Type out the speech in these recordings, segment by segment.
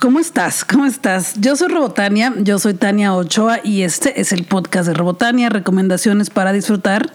¿Cómo estás? ¿Cómo estás? Yo soy Robotania, yo soy Tania Ochoa y este es el podcast de Robotania, recomendaciones para disfrutar.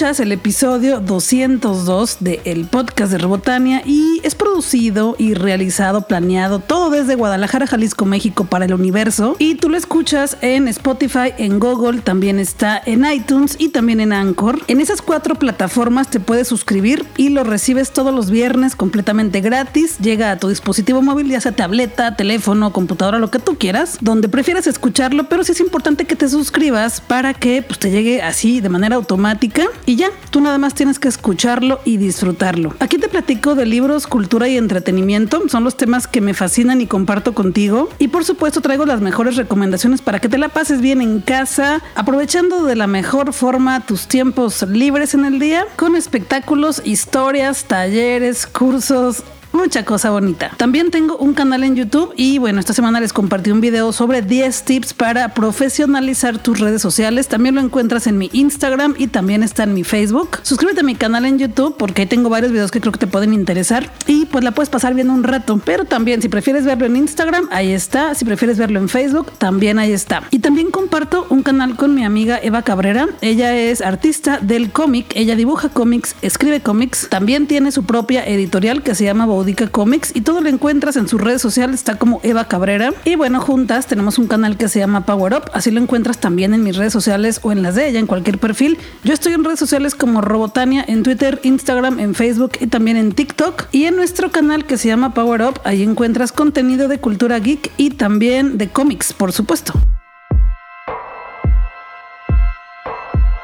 Escuchas el episodio 202 de el podcast de Robotania y es producido y realizado, planeado todo desde Guadalajara, Jalisco, México para el universo y tú lo escuchas en Spotify, en Google, también está en iTunes y también en Anchor. En esas cuatro plataformas te puedes suscribir y lo recibes todos los viernes completamente gratis. Llega a tu dispositivo móvil, ya sea tableta, teléfono, computadora, lo que tú quieras, donde prefieras escucharlo, pero sí es importante que te suscribas para que pues, te llegue así de manera automática y ya, tú nada más tienes que escucharlo y disfrutarlo. Aquí te platico de libros, cultura y entretenimiento, son los temas que me fascinan y comparto contigo. Y por supuesto traigo las mejores recomendaciones para que te la pases bien en casa, aprovechando de la mejor forma tus tiempos libres en el día, con espectáculos, historias, talleres, cursos, mucha cosa bonita. También tengo un canal en YouTube y bueno, esta semana les compartí un video sobre 10 tips para profesionalizar tus redes sociales. También lo encuentras en mi Instagram y también está en mi Facebook. Suscríbete a mi canal en YouTube porque ahí tengo varios videos que creo que te pueden interesar y pues la puedes pasar viendo un rato. Pero también si prefieres verlo en Instagram, ahí está. Si prefieres verlo en Facebook, también ahí está. Y también comparto un canal con mi amiga Eva Cabrera. Ella es artista del cómic. Ella dibuja cómics, escribe cómics. También tiene su propia editorial que se llama Boudica Comics y todo lo encuentras en sus redes sociales, está como Eva Cabrera. Y bueno, juntas tenemos un canal que se llama Power Up, así lo encuentras también en mis redes sociales o en las de ella, en cualquier perfil. Yo estoy en redes sociales como Robotania, en Twitter, Instagram, en Facebook y también en TikTok. Y en nuestro canal que se llama Power Up, ahí encuentras contenido de cultura geek y también de cómics, por supuesto.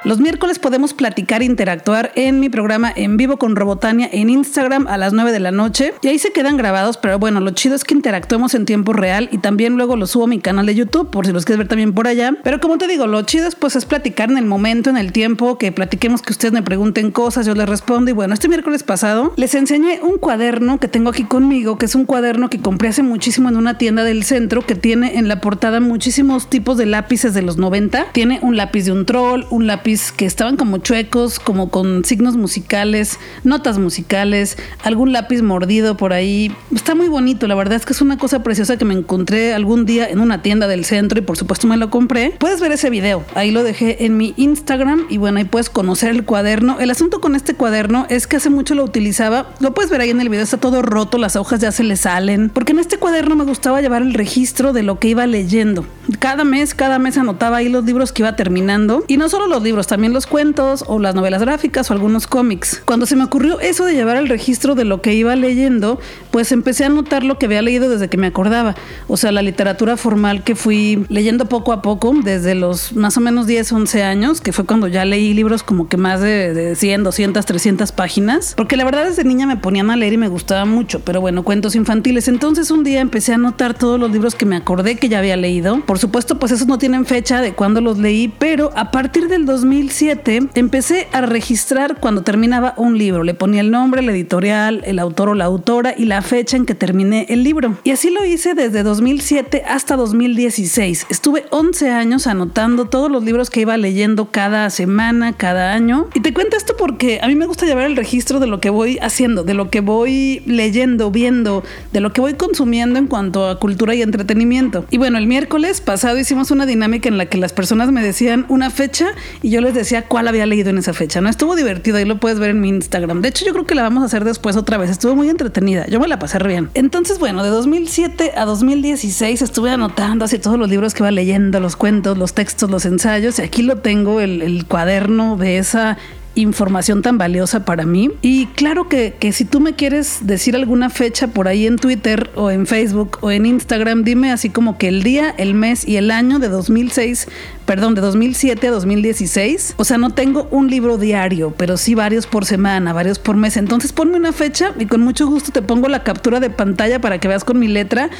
Los miércoles podemos platicar e interactuar en mi programa en vivo con Robotania en Instagram a las 9 de la noche. Y ahí se quedan grabados, pero bueno, lo chido es que interactuemos en tiempo real y también luego lo subo a mi canal de YouTube por si los quieres ver también por allá. Pero como te digo, lo chido es pues es platicar en el momento, en el tiempo, que platiquemos, que ustedes me pregunten cosas, yo les respondo. Y bueno, este miércoles pasado les enseñé un cuaderno que tengo aquí conmigo, que es un cuaderno que compré hace muchísimo en una tienda del centro que tiene en la portada muchísimos tipos de lápices de los 90. Tiene un lápiz de un troll, un lápiz que estaban como chuecos, como con signos musicales, notas musicales, algún lápiz mordido por ahí. Está muy bonito, la verdad es que es una cosa preciosa que me encontré algún día en una tienda del centro y por supuesto me lo compré. Puedes ver ese video, ahí lo dejé en mi Instagram y bueno, ahí puedes conocer el cuaderno. El asunto con este cuaderno es que hace mucho lo utilizaba, lo puedes ver ahí en el video, está todo roto, las hojas ya se le salen, porque en este cuaderno me gustaba llevar el registro de lo que iba leyendo. Cada mes, cada mes anotaba ahí los libros que iba terminando y no solo los libros, también los cuentos o las novelas gráficas o algunos cómics. Cuando se me ocurrió eso de llevar el registro de lo que iba leyendo, pues empecé a notar lo que había leído desde que me acordaba. O sea, la literatura formal que fui leyendo poco a poco desde los más o menos 10, 11 años, que fue cuando ya leí libros como que más de, de 100, 200, 300 páginas. Porque la verdad desde niña me ponían a leer y me gustaba mucho, pero bueno, cuentos infantiles. Entonces un día empecé a anotar todos los libros que me acordé que ya había leído. Por supuesto, pues esos no tienen fecha de cuándo los leí, pero a partir del 2000 empecé a registrar cuando terminaba un libro. Le ponía el nombre, la editorial, el autor o la autora y la fecha en que terminé el libro. Y así lo hice desde 2007 hasta 2016. Estuve 11 años anotando todos los libros que iba leyendo cada semana, cada año. Y te cuento esto porque a mí me gusta llevar el registro de lo que voy haciendo, de lo que voy leyendo, viendo, de lo que voy consumiendo en cuanto a cultura y entretenimiento. Y bueno, el miércoles pasado hicimos una dinámica en la que las personas me decían una fecha y yo les decía cuál había leído en esa fecha. No estuvo divertido, ahí lo puedes ver en mi Instagram. De hecho, yo creo que la vamos a hacer después otra vez. Estuvo muy entretenida. Yo me la pasé bien. Entonces, bueno, de 2007 a 2016 estuve anotando así todos los libros que iba leyendo, los cuentos, los textos, los ensayos. Y aquí lo tengo, el, el cuaderno de esa información tan valiosa para mí. Y claro que, que, si tú me quieres decir alguna fecha por ahí en Twitter o en Facebook o en Instagram, dime así como que el día, el mes y el año de 2006, perdón, de 2007 a 2016. O sea, no tengo un libro diario, pero sí varios por semana, varios por mes. Entonces ponme una fecha y con mucho gusto te pongo la captura de pantalla para que veas con mi letra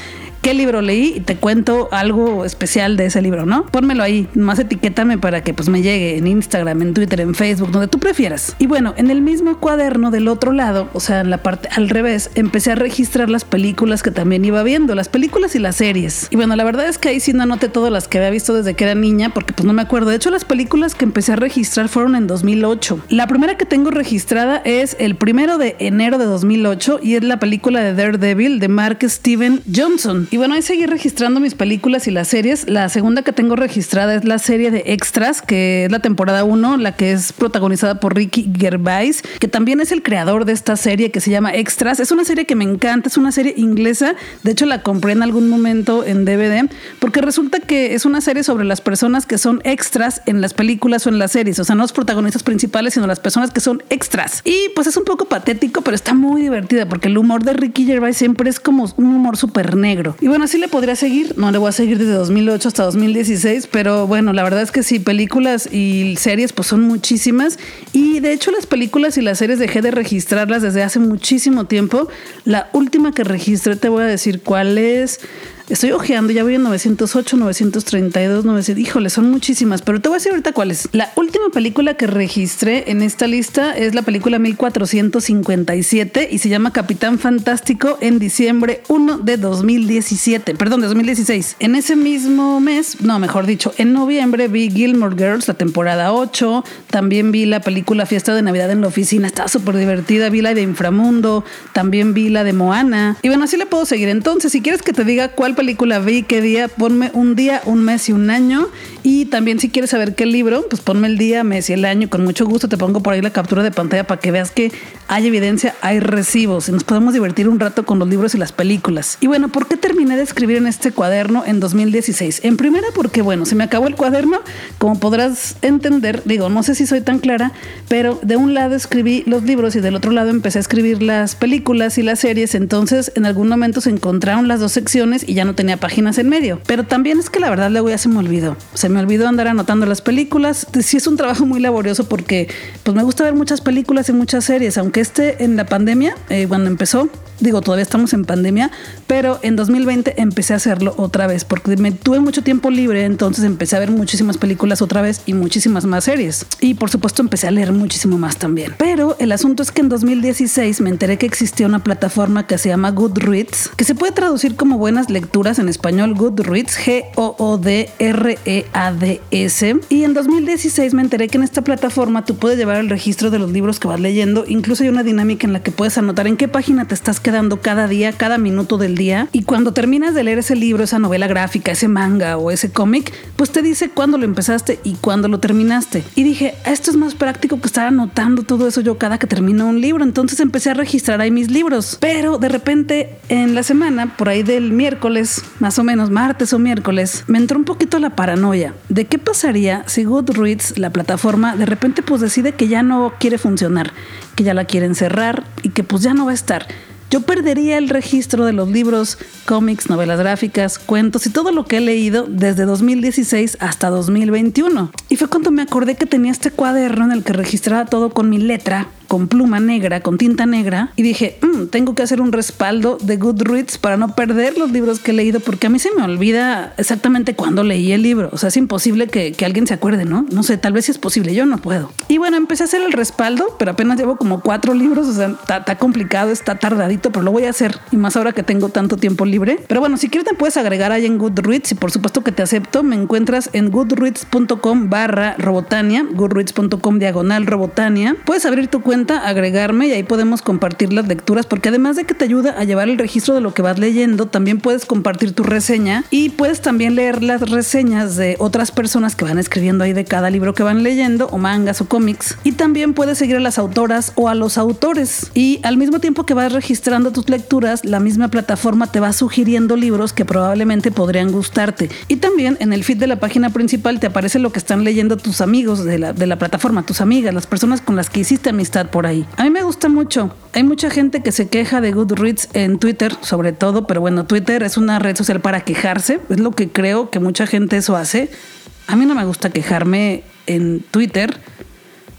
qué libro leí y te cuento algo especial de ese libro, ¿no? Pónmelo ahí, más etiquétame para que pues me llegue en Instagram, en Twitter, en Facebook, donde tú prefieras. Y bueno, en el mismo cuaderno del otro lado, o sea, en la parte al revés, empecé a registrar las películas que también iba viendo, las películas y las series. Y bueno, la verdad es que ahí sí no anoté todas las que había visto desde que era niña, porque pues no me acuerdo. De hecho, las películas que empecé a registrar fueron en 2008. La primera que tengo registrada es el primero de enero de 2008 y es la película de Daredevil de Mark Steven Johnson. Y bueno, ahí seguí registrando mis películas y las series. La segunda que tengo registrada es la serie de Extras, que es la temporada 1, la que es protagonizada por Ricky Gervais, que también es el creador de esta serie que se llama Extras. Es una serie que me encanta, es una serie inglesa. De hecho, la compré en algún momento en DVD, porque resulta que es una serie sobre las personas que son extras en las películas o en las series. O sea, no los protagonistas principales, sino las personas que son extras. Y pues es un poco patético, pero está muy divertida, porque el humor de Ricky Gervais siempre es como un humor súper negro. Y bueno, así le podría seguir. No le voy a seguir desde 2008 hasta 2016, pero bueno, la verdad es que sí, películas y series pues son muchísimas. Y de hecho las películas y las series dejé de registrarlas desde hace muchísimo tiempo. La última que registré te voy a decir cuál es. Estoy ojeando, ya voy en 908, 932, 900. Híjole, son muchísimas, pero te voy a decir ahorita cuáles. La última película que registré en esta lista es la película 1457 y se llama Capitán Fantástico en diciembre 1 de 2017, perdón, de 2016. En ese mismo mes, no, mejor dicho, en noviembre vi Gilmore Girls, la temporada 8. También vi la película Fiesta de Navidad en la oficina, estaba súper divertida. Vi la de Inframundo, también vi la de Moana. Y bueno, así le puedo seguir. Entonces, si quieres que te diga cuál película vi, qué día, ponme un día, un mes y un año. Y también si quieres saber qué libro, pues ponme el día, mes y el año. Con mucho gusto te pongo por ahí la captura de pantalla para que veas que hay evidencia, hay recibos y nos podemos divertir un rato con los libros y las películas. Y bueno, ¿por qué terminé de escribir en este cuaderno en 2016? En primera porque, bueno, se me acabó el cuaderno. Como podrás entender, digo, no sé si soy tan clara, pero de un lado escribí los libros y del otro lado empecé a escribir las películas y las series. Entonces, en algún momento se encontraron las dos secciones y ya no tenía páginas en medio. Pero también es que la verdad luego ya se me olvidó. Se me olvidó andar anotando las películas. Sí es un trabajo muy laborioso porque pues me gusta ver muchas películas y muchas series, aunque esté en la pandemia, eh, cuando empezó, digo, todavía estamos en pandemia, pero en 2020 empecé a hacerlo otra vez porque me tuve mucho tiempo libre, entonces empecé a ver muchísimas películas otra vez y muchísimas más series. Y por supuesto empecé a leer muchísimo más también. Pero el asunto es que en 2016 me enteré que existía una plataforma que se llama Goodreads, que se puede traducir como buenas lecturas en español, Goodreads, G-O-O-D-R-E-A-D-S. Y en 2016 me enteré que en esta plataforma tú puedes llevar el registro de los libros que vas leyendo, incluso hay una dinámica en la que puedes anotar en qué página te estás quedando cada día, cada minuto del día. Y cuando terminas de leer ese libro, esa novela gráfica, ese manga o ese cómic, pues te dice cuándo lo empezaste y cuándo lo terminaste. Y dije, esto es más práctico que estar anotando todo eso yo cada que termino un libro. Entonces empecé a registrar ahí mis libros. Pero de repente en la semana, por ahí del miércoles, más o menos martes o miércoles, me entró un poquito la paranoia de qué pasaría si Goodreads, la plataforma, de repente pues decide que ya no quiere funcionar, que ya la quieren cerrar y que pues ya no va a estar yo perdería el registro de los libros, cómics, novelas gráficas, cuentos y todo lo que he leído desde 2016 hasta 2021. Y fue cuando me acordé que tenía este cuaderno en el que registraba todo con mi letra con pluma negra, con tinta negra, y dije, mm, tengo que hacer un respaldo de Goodreads para no perder los libros que he leído, porque a mí se me olvida exactamente cuándo leí el libro. O sea, es imposible que, alguien se acuerde, ¿no? No sé, tal vez sí es posible, yo no puedo. Y bueno, empecé a hacer el respaldo, pero apenas llevo como cuatro libros, o sea, está complicado, está tardadito, pero lo voy a hacer, y más ahora que tengo tanto tiempo libre. Pero bueno, si quieres te puedes agregar ahí en Goodreads, y por supuesto que te acepto, me encuentras en goodreads.com barra robotania, goodreads.com diagonal robotania. Puedes abrir tu cuenta agregarme y ahí podemos compartir las lecturas, porque además de que te ayuda a llevar el registro de lo que vas leyendo, también puedes compartir tu reseña y puedes también leer las reseñas de otras personas que van escribiendo ahí de cada libro que van leyendo, o mangas o cómics. Y también puedes seguir a las autoras o a los autores. Y al mismo tiempo que vas registrando tus lecturas, la misma plataforma te va sugiriendo libros que probablemente podrían gustarte. Y también en el feed de la página principal te aparece lo que están leyendo tus amigos de la, de la plataforma, tus amigas, las personas con las que hiciste amistad por ahí. A mí me gusta mucho. Hay mucha gente que se queja de Goodreads en Twitter, sobre todo, pero bueno, Twitter es una red social para quejarse. Es lo que creo que mucha gente eso hace. A mí no me gusta quejarme en Twitter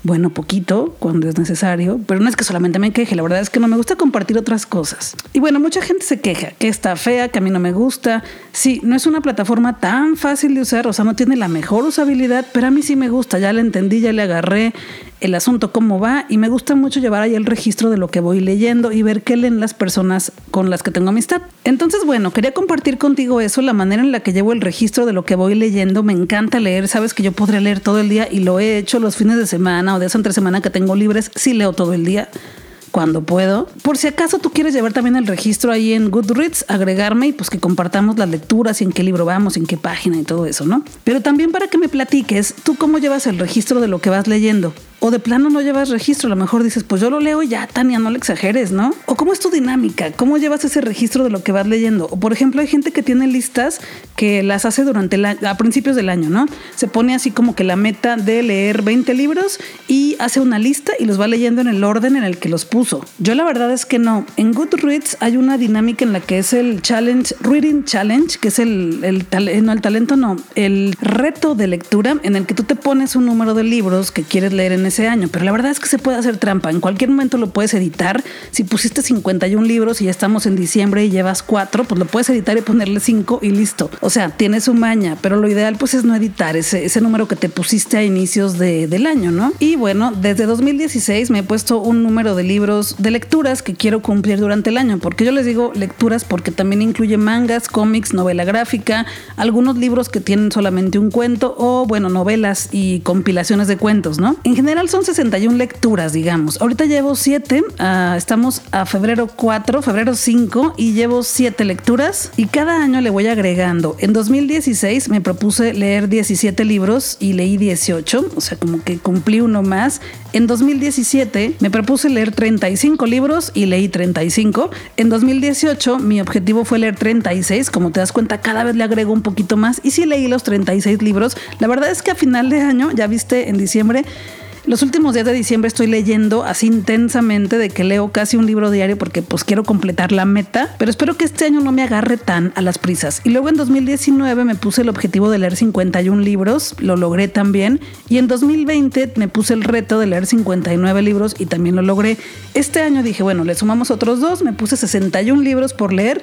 bueno, poquito cuando es necesario, pero no es que solamente me queje, la verdad es que no me gusta compartir otras cosas. Y bueno, mucha gente se queja, que está fea, que a mí no me gusta. Sí, no es una plataforma tan fácil de usar, o sea, no tiene la mejor usabilidad, pero a mí sí me gusta, ya la entendí, ya le agarré. El asunto cómo va y me gusta mucho llevar ahí el registro de lo que voy leyendo y ver qué leen las personas con las que tengo amistad. Entonces, bueno, quería compartir contigo eso, la manera en la que llevo el registro de lo que voy leyendo. Me encanta leer, sabes que yo podría leer todo el día y lo he hecho los fines de semana o de esa entre semana que tengo libres, sí leo todo el día cuando puedo. Por si acaso tú quieres llevar también el registro ahí en Goodreads, agregarme y pues que compartamos las lecturas y en qué libro vamos, en qué página y todo eso, ¿no? Pero también para que me platiques, tú cómo llevas el registro de lo que vas leyendo. O de plano no llevas registro, a lo mejor dices, pues yo lo leo y ya, Tania, no le exageres, ¿no? O cómo es tu dinámica, cómo llevas ese registro de lo que vas leyendo. O por ejemplo, hay gente que tiene listas que las hace durante el a principios del año, ¿no? Se pone así como que la meta de leer 20 libros y hace una lista y los va leyendo en el orden en el que los puso. Yo la verdad es que no. En Goodreads hay una dinámica en la que es el challenge, Reading Challenge, que es el, el, no, el talento, no, el reto de lectura en el que tú te pones un número de libros que quieres leer en ese año, pero la verdad es que se puede hacer trampa. En cualquier momento lo puedes editar. Si pusiste 51 libros y ya estamos en diciembre y llevas 4, pues lo puedes editar y ponerle 5 y listo. O sea, tienes su maña, pero lo ideal pues es no editar ese, ese número que te pusiste a inicios de, del año, ¿no? Y bueno, desde 2016 me he puesto un número de libros de lecturas que quiero cumplir durante el año, porque yo les digo lecturas porque también incluye mangas, cómics, novela gráfica, algunos libros que tienen solamente un cuento o bueno, novelas y compilaciones de cuentos, ¿no? En general son 61 lecturas, digamos. Ahorita llevo 7, ah, estamos a febrero 4, febrero 5 y llevo 7 lecturas y cada año le voy agregando. En 2016 me propuse leer 17 libros y leí 18, o sea, como que cumplí uno más. En 2017 me propuse leer 35 libros y leí 35. En 2018 mi objetivo fue leer 36, como te das cuenta cada vez le agrego un poquito más y sí leí los 36 libros. La verdad es que a final de año, ya viste en diciembre, los últimos días de diciembre estoy leyendo así intensamente de que leo casi un libro diario porque pues quiero completar la meta, pero espero que este año no me agarre tan a las prisas. Y luego en 2019 me puse el objetivo de leer 51 libros, lo logré también, y en 2020 me puse el reto de leer 59 libros y también lo logré. Este año dije, bueno, le sumamos otros dos, me puse 61 libros por leer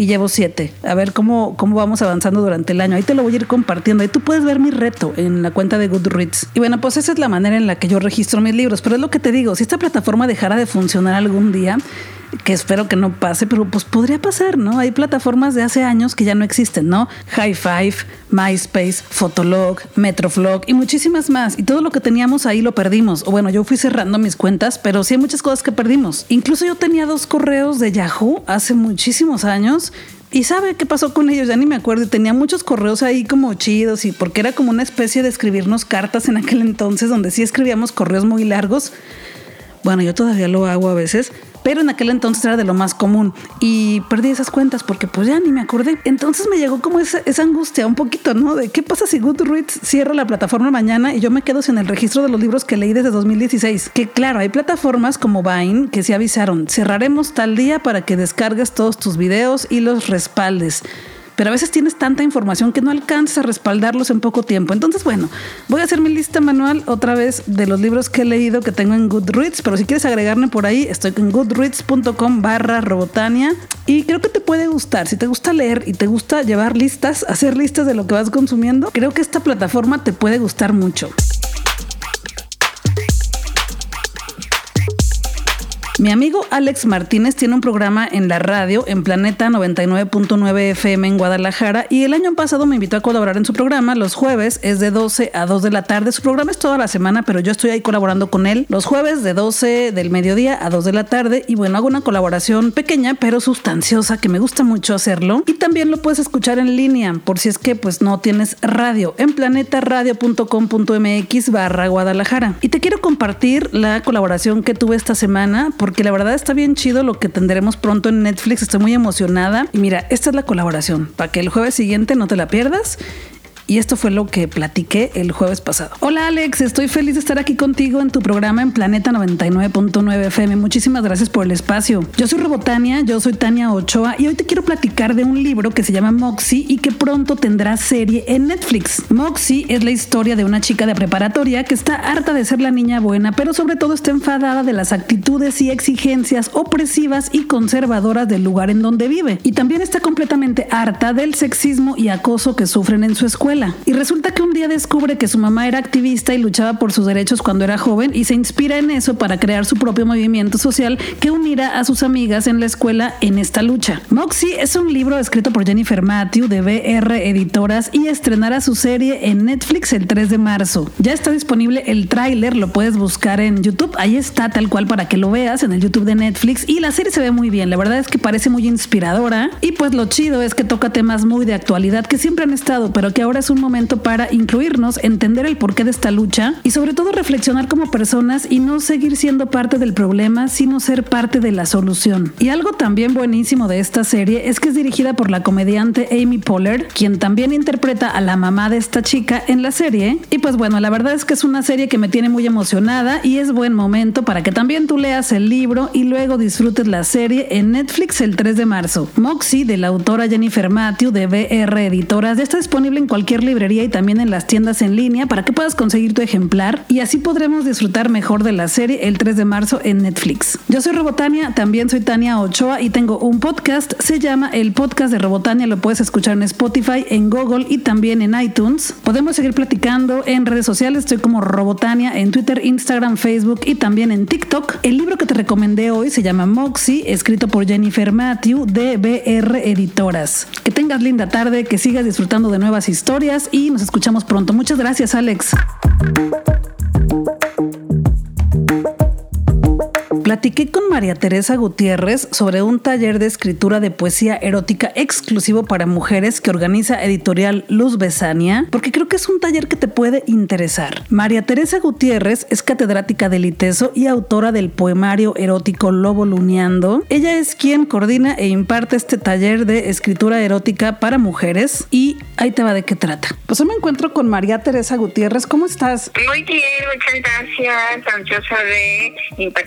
y llevo siete. A ver cómo, cómo vamos avanzando durante el año. Ahí te lo voy a ir compartiendo. Ahí tú puedes ver mi reto en la cuenta de Goodreads. Y bueno, pues esa es la manera en la que yo registro mis libros. Pero es lo que te digo, si esta plataforma dejara de funcionar algún día, que espero que no pase, pero pues podría pasar, ¿no? Hay plataformas de hace años que ya no existen, ¿no? High Five, MySpace, Fotolog, Metroflog y muchísimas más. Y todo lo que teníamos ahí lo perdimos. O bueno, yo fui cerrando mis cuentas, pero sí hay muchas cosas que perdimos. Incluso yo tenía dos correos de Yahoo hace muchísimos años y sabe qué pasó con ellos, ya ni me acuerdo. Tenía muchos correos ahí como chidos y porque era como una especie de escribirnos cartas en aquel entonces donde sí escribíamos correos muy largos. Bueno, yo todavía lo hago a veces, pero en aquel entonces era de lo más común y perdí esas cuentas porque pues ya ni me acordé. Entonces me llegó como esa, angustia un poquito, ¿no? De qué pasa si Goodreads cierra la plataforma mañana y yo me quedo sin el registro de los libros que leí desde 2016. Que claro, hay plataformas como Vine que se avisaron, cerraremos tal día para que descargues todos tus videos y los respaldes pero a veces tienes tanta información que no alcanzas a respaldarlos en poco tiempo. Entonces, bueno, voy a hacer mi lista manual otra vez de los libros que he leído que tengo en Goodreads, pero si quieres agregarme por ahí, estoy en goodreads.com barra robotania y creo que te puede gustar. Si te gusta leer y te gusta llevar listas, hacer listas de lo que vas consumiendo, creo que esta plataforma te puede gustar mucho. Mi amigo Alex Martínez tiene un programa en la radio en Planeta 99.9 FM en Guadalajara y el año pasado me invitó a colaborar en su programa. Los jueves es de 12 a 2 de la tarde. Su programa es toda la semana, pero yo estoy ahí colaborando con él los jueves de 12 del mediodía a 2 de la tarde y bueno, hago una colaboración pequeña pero sustanciosa que me gusta mucho hacerlo y también lo puedes escuchar en línea por si es que pues no tienes radio en planetaradio.com.mx barra Guadalajara. Y te quiero compartir la colaboración que tuve esta semana porque la verdad está bien chido lo que tendremos pronto en Netflix. Estoy muy emocionada. Y mira, esta es la colaboración para que el jueves siguiente no te la pierdas y esto fue lo que platiqué el jueves pasado. Hola Alex, estoy feliz de estar aquí contigo en tu programa en Planeta 99.9 FM. Muchísimas gracias por el espacio. Yo soy Robotania, yo soy Tania Ochoa y hoy te quiero platicar de un libro que se llama Moxie y que pronto tendrá serie en Netflix. Moxie es la historia de una chica de preparatoria que está harta de ser la niña buena, pero sobre todo está enfadada de las actitudes y exigencias opresivas y conservadoras del lugar en donde vive. Y también está completamente harta del sexismo y acoso que sufren en su escuela Y resulta que un día descubre que su mamá era activista y luchaba por sus derechos cuando era joven y se inspira en eso para crear su propio movimiento social que unirá a sus amigas en la escuela en esta lucha. Moxie es un libro escrito por Jennifer Matthew de BR Editoras y estrenará su serie en Netflix el 3 de marzo. Ya está disponible el tráiler, lo puedes buscar en YouTube, ahí está tal cual para que lo veas en el YouTube de Netflix y la serie se ve muy bien, la verdad es que parece muy inspiradora y pues lo chido es que toca temas muy de actualidad que siempre han estado, pero que ahora es un momento para incluirnos, entender el porqué de esta lucha y sobre todo reflexionar como personas y no seguir siendo parte del problema, sino ser parte de la solución. Y algo también buenísimo de esta serie es que es dirigida por la comediante Amy Poehler, quien también interpreta a la mamá de esta chica en la serie. Y pues bueno, la verdad es que es una serie que me tiene muy emocionada y es buen momento para que también tú leas el libro y luego disfrutes la serie en Netflix el 3 de marzo. Moxie, de la autora Jennifer Matthew de BR Editoras, ya está disponible en cualquier librería y también en las tiendas en línea para que puedas conseguir tu ejemplar y así podremos disfrutar mejor de la serie el 3 de marzo en Netflix. Yo soy Robotania, también soy Tania Ochoa y tengo un podcast, se llama El Podcast de Robotania, lo puedes escuchar en Spotify, en Google y también en iTunes. Podemos seguir platicando en redes sociales, estoy como Robotania en Twitter, Instagram, Facebook y también en TikTok. El libro que te recomendé hoy se llama Moxie, escrito por Jennifer Matthew de BR Editoras. Que tengas linda tarde, que sigas disfrutando de nuevas historias y nos escuchamos pronto. Muchas gracias, Alex. Platiqué con María Teresa Gutiérrez sobre un taller de escritura de poesía erótica exclusivo para mujeres que organiza editorial Luz Besania, porque creo que es un taller que te puede interesar. María Teresa Gutiérrez es catedrática del ITESO y autora del poemario erótico Lobo Luneando. Ella es quien coordina e imparte este taller de escritura erótica para mujeres y ahí te va de qué trata. Pues hoy me encuentro con María Teresa Gutiérrez. ¿Cómo estás? Muy bien, muchas gracias. Ansiosa de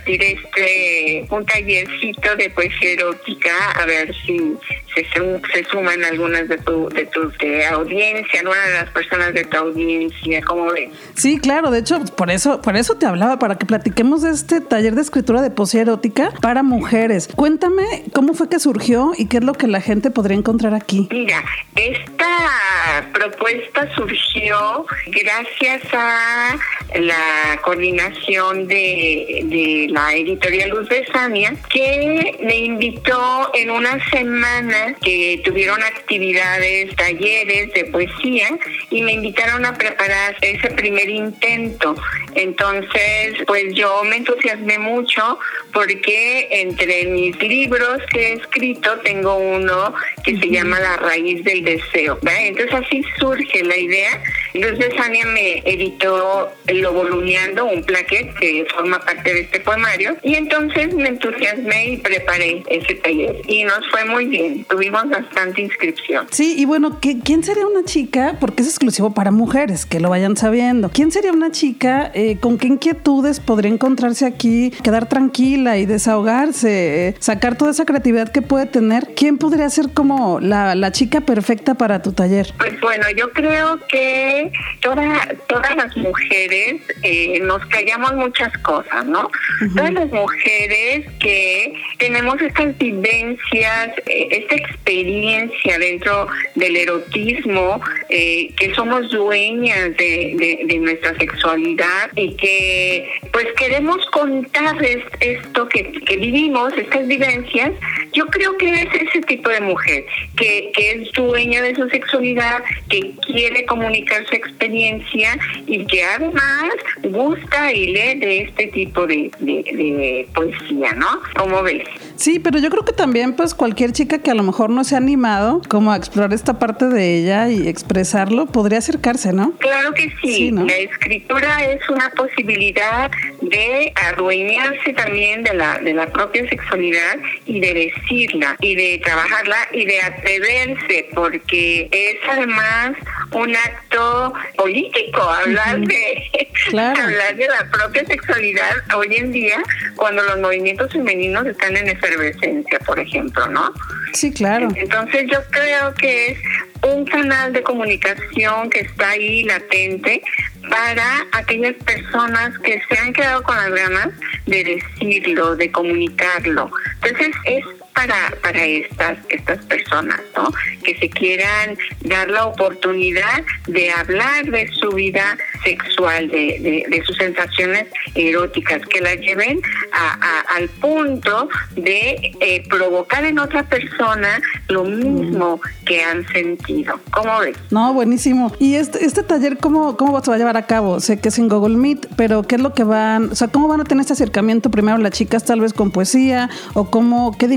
impartir este un tallercito de poesía erótica, a ver si se, se suman algunas de tu, de tu audiencia, algunas de las personas de tu audiencia, ¿cómo ves? Sí, claro, de hecho, por eso, por eso te hablaba, para que platiquemos de este taller de escritura de poesía erótica para mujeres. Cuéntame cómo fue que surgió y qué es lo que la gente podría encontrar aquí. Mira, esta propuesta surgió gracias a la coordinación de, de la editorial Luz de Sania, que me invitó en una semana que tuvieron actividades, talleres de poesía y me invitaron a preparar ese primer intento. Entonces, pues yo me entusiasmé mucho porque entre mis libros que he escrito tengo uno que se llama La raíz del deseo. Entonces así surge la idea. Luz de Sania me editó Lo Voluneando, un plaquet que forma parte de este poemario. Y entonces me entusiasmé y preparé ese taller. Y nos fue muy bien. Tuvimos bastante inscripción. Sí, y bueno, ¿quién sería una chica? Porque es exclusivo para mujeres, que lo vayan sabiendo. ¿Quién sería una chica? Eh, ¿Con qué inquietudes podría encontrarse aquí? Quedar tranquila y desahogarse, eh, sacar toda esa creatividad que puede tener. ¿Quién podría ser como la, la chica perfecta para tu taller? Pues bueno, yo creo que toda, todas las mujeres eh, nos callamos muchas cosas, ¿no? Todas las mujeres que tenemos estas vivencias, eh, esta experiencia dentro del erotismo, eh, que somos dueñas de, de, nuestra sexualidad y que pues queremos contarles esto que, que vivimos, estas vivencias, yo creo que es ese tipo de mujer que, que es dueña de su sexualidad, que quiere comunicar experiencia y que además gusta y lee de este tipo de, de, poesía, ¿no? ¿Cómo ves? Sí, pero yo creo que también pues cualquier chica que a lo mejor no se ha animado como a explorar esta parte de ella y expresarlo, podría acercarse, ¿no? Claro que sí. La escritura es una posibilidad de adueñarse también de la, de la propia sexualidad y de decirla y de trabajarla y de atreverse, porque es además un acto político hablar de hablar de la propia sexualidad hoy en día cuando los movimientos femeninos están en efervescencia, por ejemplo, ¿no? Sí, claro. Entonces yo creo que es un canal de comunicación que está ahí latente para aquellas personas que se han quedado con las ganas de decirlo, de comunicarlo. Entonces es para, para estas, estas personas, ¿no? Que se quieran dar la oportunidad de hablar de su vida sexual, de, de, sus sensaciones eróticas, que las lleven a, al punto de eh, provocar en otra persona lo mismo que han sentido. ¿Cómo ves? No, buenísimo. ¿Y este, este taller cómo, cómo se va a llevar a cabo? Sé que es en Google Meet, pero ¿qué es lo que van, o sea, cómo van a tener este acercamiento primero las chicas tal vez con poesía o cómo, qué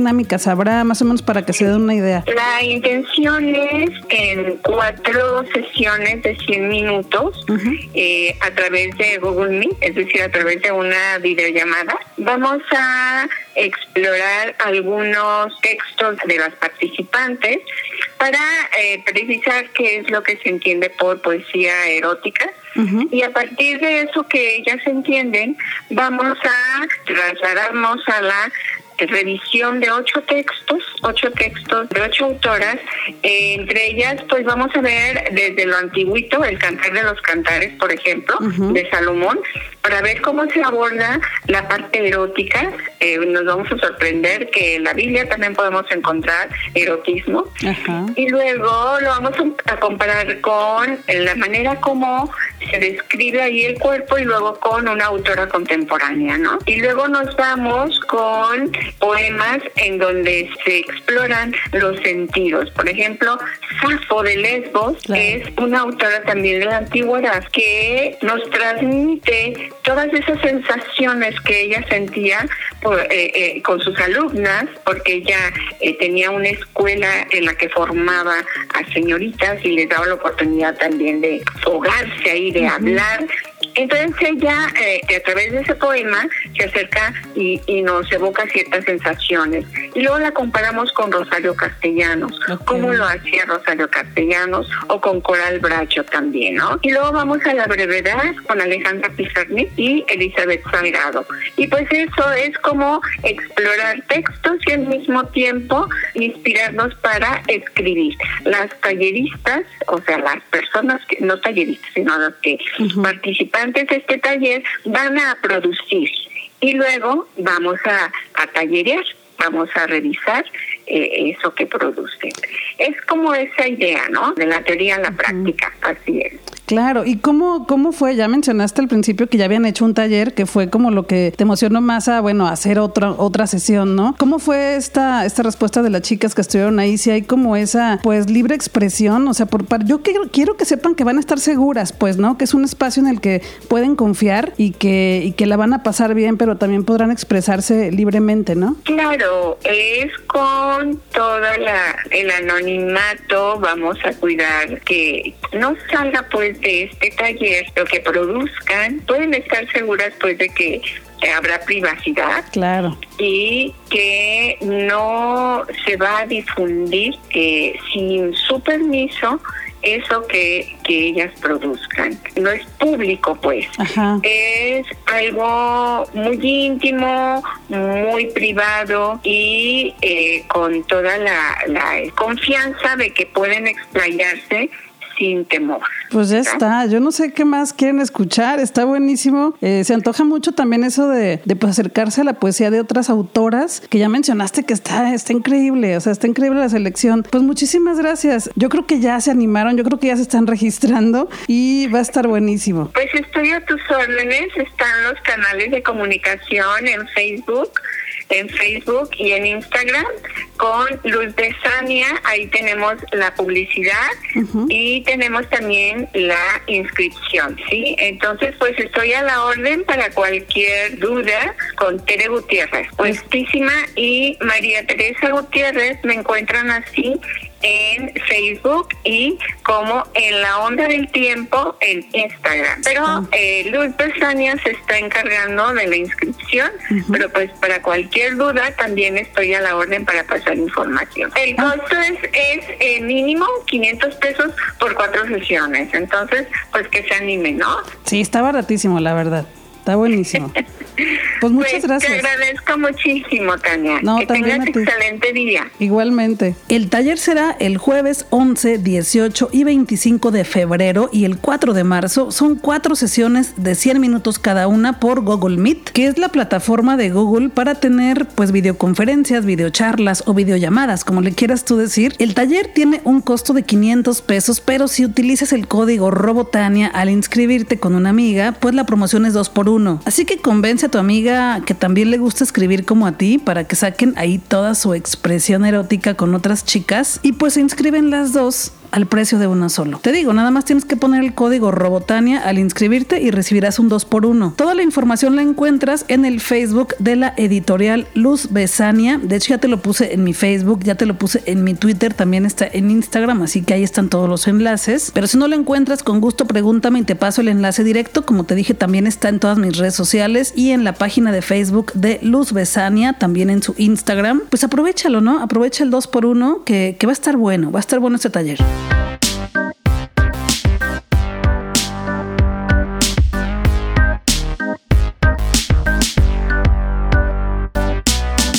habrá más o menos para que se den una idea? La intención es en cuatro sesiones de 100 minutos eh, a través de Google Meet, es decir, a través de una videollamada. Vamos a explorar algunos textos de las participantes para eh, precisar qué es lo que se entiende por poesía erótica. Y a partir de eso que ellas entienden, vamos a trasladarnos a la revisión de ocho textos, ocho textos de ocho autoras. Eh, entre ellas, pues vamos a ver desde lo antiguito, el Cantar de los Cantares, por ejemplo, de Salomón, para ver cómo se aborda la parte erótica. Eh, nos vamos a sorprender que en la Biblia también podemos encontrar erotismo. Y luego lo vamos a comparar con la manera como se describe ahí el cuerpo y luego con una autora contemporánea, ¿no? Y luego nos vamos con poemas en donde se exploran los sentidos. Por ejemplo, Safo de Lesbos es una autora también de la antigüedad que nos transmite todas esas sensaciones que ella sentía eh, eh, con sus alumnas, porque ella eh, tenía una escuela en la que formaba a señoritas y les daba la oportunidad también de ahogarse ahí, de hablar entonces ella, eh, a través de ese poema, se acerca y, nos evoca ciertas sensaciones. Y luego la comparamos con Rosario Castellanos, como lo hacía Rosario Castellanos, o con Coral Bracho también, ¿no? Y luego vamos a la brevedad con Alejandra Pizarnik y Elizabeth Salgado. Y pues eso es como explorar textos y al mismo tiempo inspirarnos para escribir. Las talleristas, o sea, las personas que, no talleristas, sino las que participan antes de este taller van a producir y luego vamos a, a tallerear, vamos a revisar eh, eso que producen. Es como esa idea, ¿no? De la teoría a la práctica, así es. Claro, ¿y cómo, cómo fue? Ya mencionaste al principio que ya habían hecho un taller que fue como lo que te emocionó más a, bueno, hacer otra, otra sesión, ¿no? ¿Cómo fue esta, esta respuesta de las chicas que estuvieron ahí? Si hay como esa, pues, libre expresión, o sea, por yo quiero, quiero que sepan que van a estar seguras, pues, ¿no? Que es un espacio en el que pueden confiar y que, y que la van a pasar bien, pero también podrán expresarse libremente, ¿no? Claro, es con todo el anonimato, vamos a cuidar que no salga, pues, de este taller, lo que produzcan, pueden estar seguras pues de que habrá privacidad. Claro. Y que no se va a difundir eh, sin su permiso eso que, que ellas produzcan. No es público, pues. Es algo muy íntimo, muy privado y eh, con toda la, la confianza de que pueden explayarse sin temor. Pues ya está, yo no sé qué más quieren escuchar, está buenísimo. Eh, se antoja mucho también eso de, de pues, acercarse a la poesía de otras autoras, que ya mencionaste que está, está increíble, o sea, está increíble la selección. Pues muchísimas gracias. Yo creo que ya se animaron, yo creo que ya se están registrando y va a estar buenísimo. Pues estoy a tus órdenes, están los canales de comunicación en Facebook en Facebook y en Instagram con Luz de Sania. Ahí tenemos la publicidad y tenemos también la inscripción, ¿sí? Entonces, pues estoy a la orden para cualquier duda con Tere Gutiérrez, puestísima, y María Teresa Gutiérrez me encuentran así en Facebook y como en la onda del tiempo en Instagram. Pero ah. eh, Luz Besania se está encargando de la inscripción, pero pues para cualquier duda también estoy a la orden para pasar información. El ah. costo es, es eh, mínimo 500 pesos por cuatro sesiones, entonces pues que se anime, ¿no? Sí, está baratísimo, la verdad. Está buenísimo. Pues muchas Pues, gracias. Te agradezco muchísimo, Tania. No, que también tengas a ti. excelente día. Igualmente. El taller será el jueves 11, 18 y 25 de febrero y el 4 de marzo. Son cuatro sesiones de 100 minutos cada una por Google Meet, que es la plataforma de Google para tener pues videoconferencias, videocharlas o videollamadas, como le quieras tú decir. El taller tiene un costo de 500 pesos, pero si utilizas el código Robotania al inscribirte con una amiga, pues la promoción es 2 por 1 Así que convence a tu amiga que también le gusta escribir como a ti para que saquen ahí toda su expresión erótica con otras chicas. Y pues se inscriben las dos al precio de uno solo. Te digo, nada más tienes que poner el código Robotania al inscribirte y recibirás un 2 por 1 Toda la información la encuentras en el Facebook de la editorial Luz Besania. De hecho, ya te lo puse en mi Facebook, ya te lo puse en mi Twitter, también está en Instagram, así que ahí están todos los enlaces. Pero si no lo encuentras, con gusto pregúntame y te paso el enlace directo. Como te dije, también está en todas mis redes sociales y en la página de Facebook de Luz Besania, también en su Instagram. Pues aprovechalo, ¿no? Aprovecha el 2 por 1 que, que va a estar bueno, va a estar bueno este taller.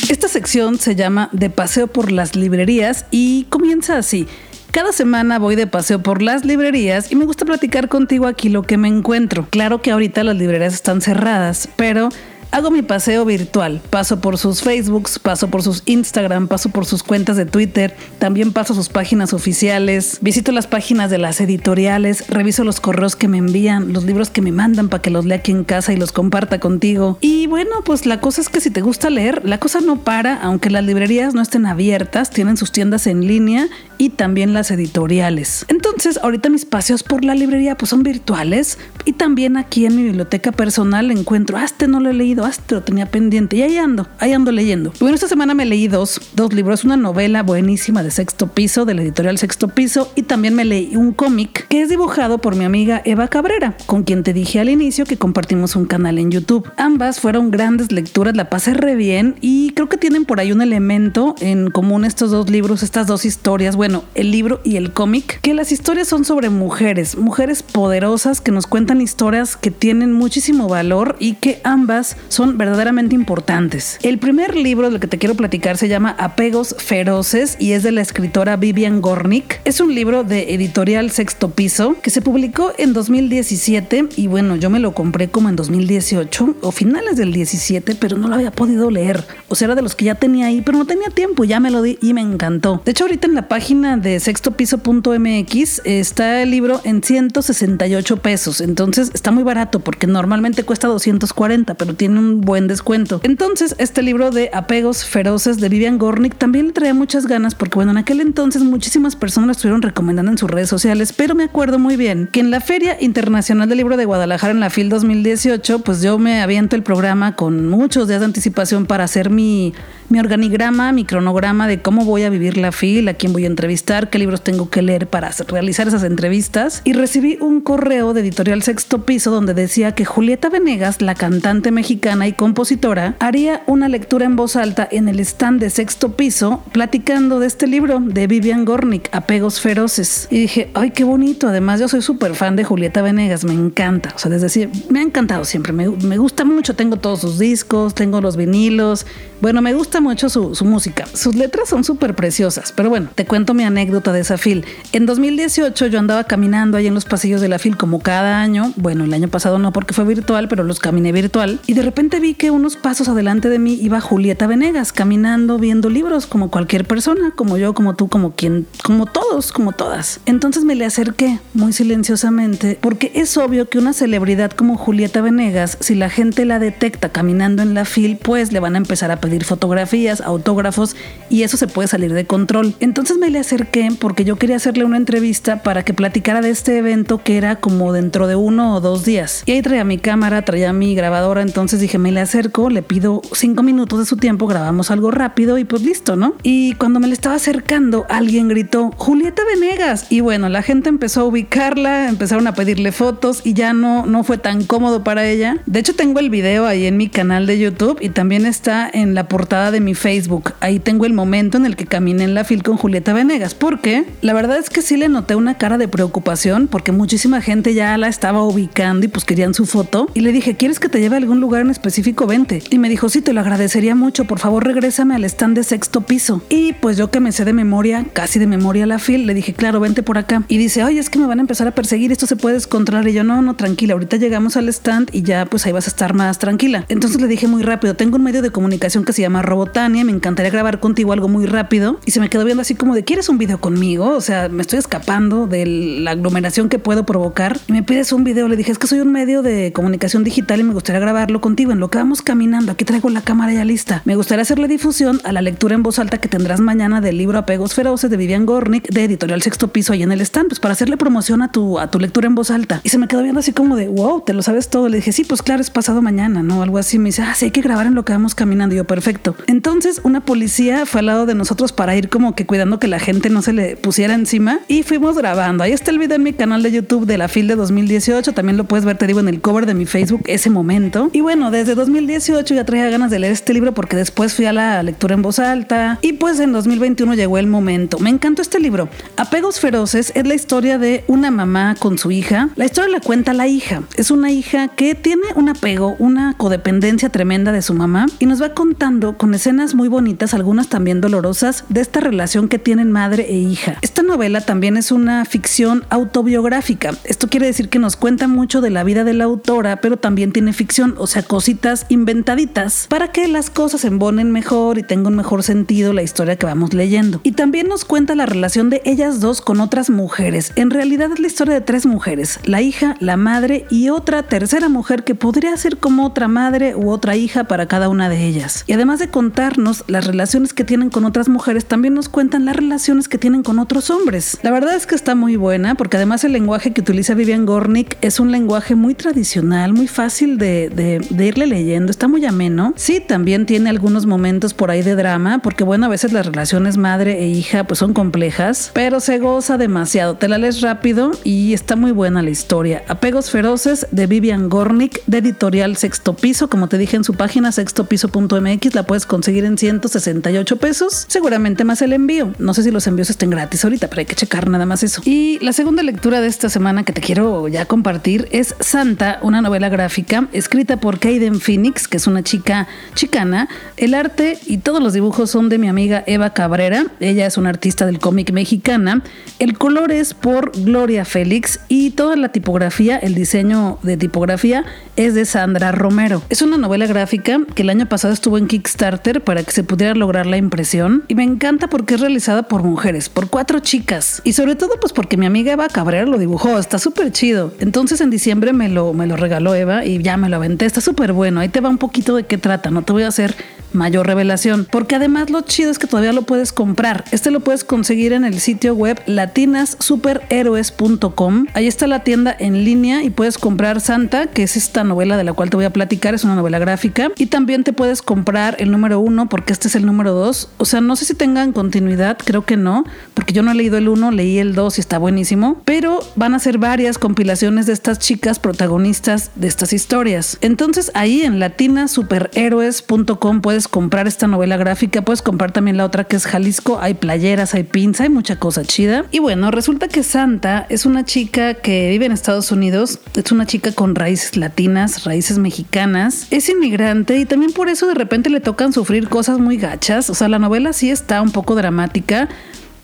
Esta sección se llama De paseo por las librerías y comienza así. Cada semana voy de paseo por las librerías y me gusta platicar contigo aquí lo que me encuentro. Claro que ahorita las librerías están cerradas, pero hago mi paseo virtual. Paso por sus Facebooks, paso por sus Instagram, paso por sus cuentas de Twitter, también paso sus páginas oficiales, visito las páginas de las editoriales, reviso los correos que me envían, los libros que me mandan para que los lea aquí en casa y los comparta contigo. Y bueno, pues la cosa es que si te gusta leer, la cosa no para, aunque las librerías no estén abiertas, tienen sus tiendas en línea y también las editoriales. Entonces, ahorita mis paseos por la librería pues son virtuales y también aquí en mi biblioteca personal encuentro, ah, este no lo he leído, lo tenía pendiente y ahí ando, ahí ando leyendo. Bueno, esta semana me leí dos, dos libros, una novela buenísima de sexto piso, de la editorial sexto piso y también me leí un cómic que es dibujado por mi amiga Eva Cabrera, con quien te dije al inicio que compartimos un canal en YouTube. Ambas fueron grandes lecturas, la pasé re bien y creo que tienen por ahí un elemento en común estos dos libros, estas dos historias, bueno, el libro y el cómic, que las historias son sobre mujeres, mujeres poderosas que nos cuentan historias que tienen muchísimo valor y que ambas son verdaderamente importantes. El primer libro del que te quiero platicar se llama Apegos Feroces y es de la escritora Vivian Gornick. Es un libro de editorial Sexto Piso que se publicó en 2017 y bueno, yo me lo compré como en 2018 o finales del 17, pero no lo había podido leer. O sea, era de los que ya tenía ahí, pero no tenía tiempo, ya me lo di y me encantó. De hecho, ahorita en la página de sextopiso.mx está el libro en 168 pesos, entonces está muy barato porque normalmente cuesta 240, pero tiene un buen descuento. Entonces, este libro de Apegos Feroces de Vivian Gornick también le traía muchas ganas porque bueno, en aquel entonces muchísimas personas lo estuvieron recomendando en sus redes sociales, pero me acuerdo muy bien que en la Feria Internacional del Libro de Guadalajara en la FIL 2018, pues yo me aviento el programa con muchos días de anticipación para hacer mi, mi organigrama, mi cronograma de cómo voy a vivir la FIL, a quién voy a entrevistar, qué libros tengo que leer para realizar esas entrevistas. Y recibí un correo de Editorial Sexto Piso donde decía que Julieta Venegas, la cantante mexicana y compositora, haría una lectura en voz alta en el stand de Sexto Piso platicando de este libro de Vivian Gornick, Apegos Feroces. Y dije, ay, qué bonito. Además, yo soy súper fan de Julieta Venegas, me encanta. O sea, desde decir, me ha encantado siempre, me, me gusta mucho, tengo todos sus discos, tengo los vinilos. Bueno, me gusta mucho su, su música. Sus letras son súper preciosas, pero bueno, te cuento mi anécdota de esa fil. En 2018 yo andaba caminando ahí en los pasillos de la fil como cada año. Bueno, el año pasado no porque fue virtual, pero los caminé virtual. Y de repente vi que unos pasos adelante de mí iba Julieta Venegas caminando, viendo libros como cualquier persona, como yo, como tú, como quien, como todos, como todas. Entonces me le acerqué muy silenciosamente porque es obvio que una celebridad como Julieta Venegas, si la gente la detecta caminando en la fil, pues le van a empezar a pedir fotografías, autógrafos y eso se puede salir de control. Entonces me le acerqué porque yo quería hacerle una entrevista para que platicara de este evento que era como dentro de uno o dos días. Y ahí traía mi cámara, traía mi grabadora, entonces dije, me le acerco, le pido cinco minutos de su tiempo, grabamos algo rápido y pues listo, ¿no? Y cuando me le estaba acercando, alguien gritó, Julieta Venegas. Y bueno, la gente empezó a ubicarla, empezaron a pedirle fotos y ya no, no fue tan cómodo para ella. De hecho, tengo el video ahí en mi canal de YouTube y también está en la portada de mi Facebook. Ahí tengo el momento en el que caminé en la fil con Julieta Venegas, porque la verdad es que sí le noté una cara de preocupación porque muchísima gente ya la estaba ubicando y pues querían su foto. Y le dije, ¿quieres que te lleve a algún lugar en específico? Vente. Y me dijo, sí, te lo agradecería mucho, por favor regrésame al stand de sexto piso. Y pues yo que me sé de memoria, casi de memoria la fil, le dije, claro, vente por acá. Y dice, oye, es que me van a empezar a perseguir, esto se puede descontrolar. Y yo, no, no, tranquila, ahorita llegamos al stand y ya pues ahí vas a estar más tranquila. Entonces le dije muy rápido, tengo un medio de comunicación que se llama Robotania, me encantaría grabar contigo algo muy rápido. Y se me quedó viendo así como de, ¿quieres un video conmigo? O sea, me estoy escapando de la aglomeración que puedo provocar. Y me pides un video, le dije, es que soy un medio de comunicación digital y me gustaría grabarlo contigo. En lo que vamos caminando, aquí traigo la cámara ya lista. Me gustaría hacerle difusión a la lectura en voz alta que tendrás mañana del libro Apegos Feroces de Vivian Gornick de Editorial Sexto Piso ahí en el stand, pues para hacerle promoción a tu, a tu lectura en voz alta. Y se me quedó viendo así como de, wow, te lo sabes todo. Le dije, sí, pues claro, es pasado mañana, ¿no? Algo así. Me dice, ah, sí, hay que grabar en lo que vamos caminando. Y yo, perfecto. Entonces, una policía fue al lado de nosotros para ir como que cuidando que la gente no se le pusiera encima y fuimos grabando. Ahí está el video en mi canal de YouTube de la FIL de 2018. También lo puedes ver, te digo, en el cover de mi Facebook ese momento. Y bueno, desde 2018 ya traía ganas de leer este libro porque después fui a la lectura en voz alta y pues en 2021 llegó el momento. Me encantó este libro. Apegos Feroces es la historia de una mamá con su hija. La historia la cuenta la hija. Es una hija que tiene un apego, una codependencia tremenda de su mamá y nos va contando con escenas muy bonitas, algunas también dolorosas, de esta relación que tienen madre e hija. Esta novela también es una ficción autobiográfica. Esto quiere decir que nos cuenta mucho de la vida de la autora, pero también tiene ficción, o sea, cositas inventaditas para que las cosas embonen mejor y tenga un mejor sentido la historia que vamos leyendo. Y también nos cuenta la relación de ellas dos con otras mujeres. En realidad es la historia de tres mujeres, la hija, la madre y otra tercera mujer que podría ser como otra madre u otra hija para cada una de ellas. Y además de contarnos las relaciones que tienen con otras mujeres, también nos cuentan las relaciones que tienen con otros hombres. La verdad es que está muy buena porque además el lenguaje que utiliza Vivian Gornick es un lenguaje muy tradicional, muy fácil de, de irle leyendo, está muy ameno. Sí, también tiene algunos momentos por ahí de drama, porque bueno, a veces las relaciones madre e hija pues son complejas, pero se goza demasiado. Te la lees rápido y está muy buena la historia. Apegos feroces de Vivian Gornick de editorial Sexto Piso, como te dije en su página sextopiso.mx, la puedes conseguir en 168 pesos, seguramente más el envío. No sé si los envíos estén gratis ahorita, pero hay que checar nada más eso. Y la segunda lectura de esta semana que te quiero ya compartir es Santa, una novela gráfica escrita por Kaiden Phoenix, que es una chica chicana. El arte y todos los dibujos son de mi amiga Eva Cabrera. Ella es una artista del cómic mexicana. El color es por Gloria Félix y toda la tipografía, el diseño de tipografía es de Sandra Romero. Es una novela gráfica que el año pasado estuvo en Kickstarter para que se pudiera lograr la impresión y me encanta porque es realizada por mujeres, por cuatro chicas y sobre todo pues porque mi amiga Eva Cabrera lo dibujó, está súper chido. Entonces en diciembre me lo, me lo regaló Eva y ya me lo aventé, está súper bueno. Ahí te va un poquito de qué trata, no te voy a hacer mayor revelación. Porque además lo chido es que todavía lo puedes comprar. Este lo puedes conseguir en el sitio web latinassuperhéroes.com. Ahí está la tienda en línea y puedes comprar Santa, que es esta novela de la cual te voy a platicar, es una novela gráfica. Y también te puedes comprar el número uno, porque este es el número dos. O sea, no sé si tengan continuidad, creo que no, porque yo no he leído el uno, leí el dos y está buenísimo. Pero van a ser varias compilaciones de estas chicas protagonistas de estas historias. Entonces ahí en latinasuperhéroes.com puedes comprar esta novela gráfica, puedes comprar también la otra que es Jalisco, hay playeras, hay pins, hay mucha cosa chida. Y bueno, resulta que Santa es una chica que vive en Estados Unidos, es una chica con raíces latinas, raíces mexicanas, es inmigrante y también por eso de repente le tocan sufrir cosas muy gachas, o sea, la novela sí está un poco dramática,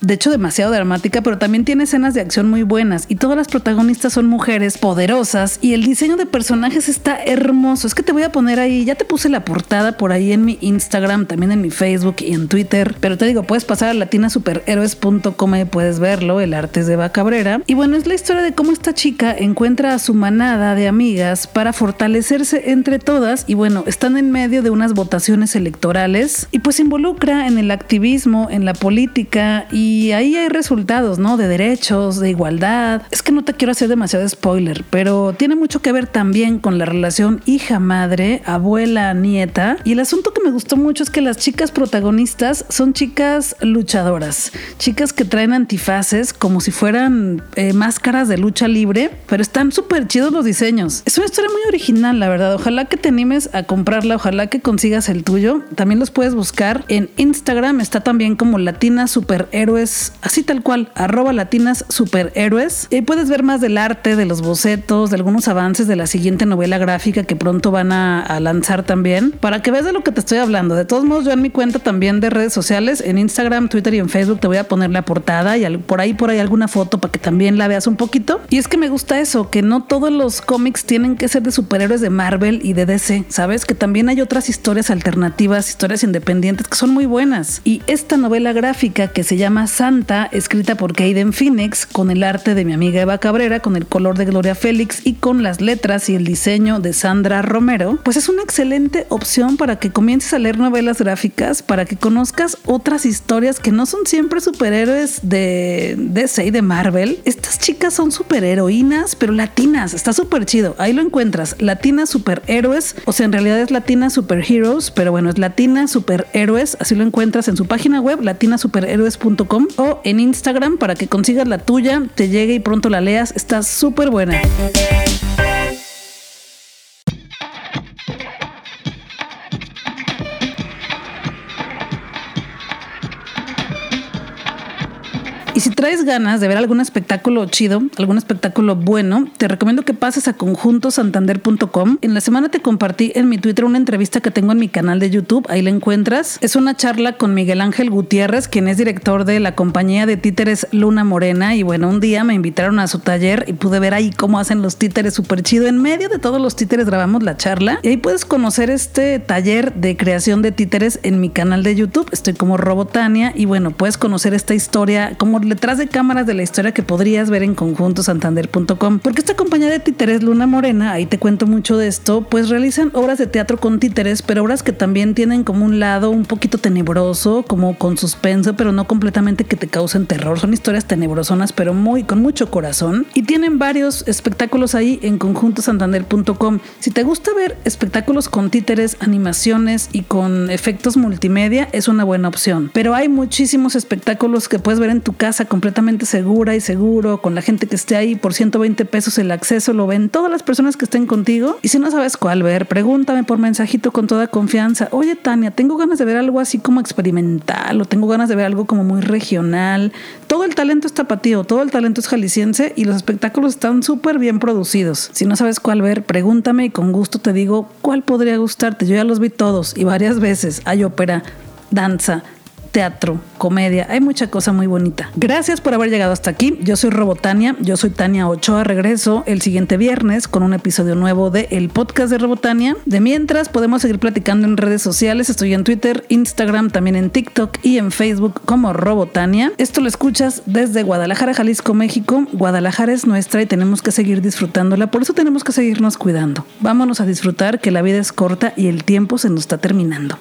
de hecho demasiado dramática, pero también tiene escenas de acción muy buenas y todas las protagonistas son mujeres poderosas y el diseño de personajes está hermoso. Es que te voy a poner ahí, ya te puse la portada por ahí en mi Instagram, también en mi Facebook y en Twitter, pero te digo, puedes pasar a latinasuperhéroes.com y puedes verlo, el arte es de Eva Cabrera. Y bueno, es la historia de cómo esta chica encuentra a su manada de amigas para fortalecerse entre todas y bueno, están en medio de unas votaciones electorales y pues se involucra en el activismo, en la política y y ahí hay resultados, ¿no? De derechos, de igualdad. Es que no te quiero hacer demasiado spoiler, pero tiene mucho que ver también con la relación hija-madre, abuela-nieta. Y el asunto que me gustó mucho es que las chicas protagonistas son chicas luchadoras, chicas que traen antifaces como si fueran eh, máscaras de lucha libre, pero están súper chidos los diseños. Es una historia muy original, la verdad. Ojalá que te animes a comprarla, ojalá que consigas el tuyo. También los puedes buscar en Instagram, está también como Latinas Superhéroes, así tal cual, arroba Latinas Superhéroes. Y puedes ver más del arte, de los bocetos, de algunos avances de la siguiente novela gráfica que pronto van a, a lanzar también, para que veas de lo que te estoy hablando. De todos modos, yo en mi cuenta también de redes sociales, en Instagram, Twitter y en Facebook, te voy a poner la portada y por ahí, por ahí alguna foto para que también la veas un poquito. Y es que me gusta eso, que no todos los cómics tienen que ser de superhéroes de Marvel y de DC, ¿sabes? Que también hay otras historias alternativas, historias independientes que son muy buenas. Y esta novela gráfica que se llama Santa, escrita por Kaiden Phoenix, con el arte de mi amiga Eva Cabrera, con el color de Gloria Félix y con las letras y el diseño de Sandra Romero, pues es una excelente opción para que comiences a leer novelas gráficas, para que conozcas otras historias que no son siempre superhéroes de DC y de Marvel. Estas chicas son superheroínas, pero latinas. Está súper chido. Ahí lo encuentras. Latinas superhéroes. O sea, en realidad es Latina Superheroes, pero bueno, es Latina Superhéroes. Así lo encuentras en su página web, latinasuperhéroes.com o en Instagram para que consigas la tuya, te llegue y pronto la leas. Está súper buena. Traes ganas de ver algún espectáculo chido, algún espectáculo bueno, te recomiendo que pases a conjuntosantander.com. En la semana te compartí en mi Twitter una entrevista que tengo en mi canal de YouTube, ahí la encuentras. Es una charla con Miguel Ángel Gutiérrez, quien es director de la compañía de títeres Luna Morena. Y bueno, un día me invitaron a su taller y pude ver ahí cómo hacen los títeres súper chido. En medio de todos los títeres grabamos la charla y ahí puedes conocer este taller de creación de títeres en mi canal de YouTube. Estoy como Robotania y bueno, puedes conocer esta historia, cómo de cámaras de la historia que podrías ver en conjuntosantander.com. Porque esta compañía de títeres Luna Morena, ahí te cuento mucho de esto, pues realizan obras de teatro con títeres, pero obras que también tienen como un lado un poquito tenebroso, como con suspenso, pero no completamente que te causen terror. Son historias tenebrosonas, pero muy con mucho corazón. Y tienen varios espectáculos ahí en conjuntosantander.com. Si te gusta ver espectáculos con títeres, animaciones y con efectos multimedia, es una buena opción. Pero hay muchísimos espectáculos que puedes ver en tu casa completamente segura y seguro, con la gente que esté ahí por 120 pesos el acceso, lo ven todas las personas que estén contigo. Y si no sabes cuál ver, pregúntame por mensajito con toda confianza. Oye, Tania, tengo ganas de ver algo así como experimental o tengo ganas de ver algo como muy regional. Todo el talento es tapatío, todo el talento es jalisciense y los espectáculos están súper bien producidos. Si no sabes cuál ver, pregúntame y con gusto te digo cuál podría gustarte. Yo ya los vi todos y varias veces. Hay ópera, danza, teatro, comedia, hay mucha cosa muy bonita. Gracias por haber llegado hasta aquí. Yo soy Robotania, yo soy Tania Ochoa. Regreso el siguiente viernes con un episodio nuevo de El Podcast de Robotania. De mientras, podemos seguir platicando en redes sociales. Estoy en Twitter, Instagram, también en TikTok y en Facebook como Robotania. Esto lo escuchas desde Guadalajara, Jalisco, México. Guadalajara es nuestra y tenemos que seguir disfrutándola. Por eso tenemos que seguirnos cuidando. Vámonos a disfrutar que la vida es corta y el tiempo se nos está terminando.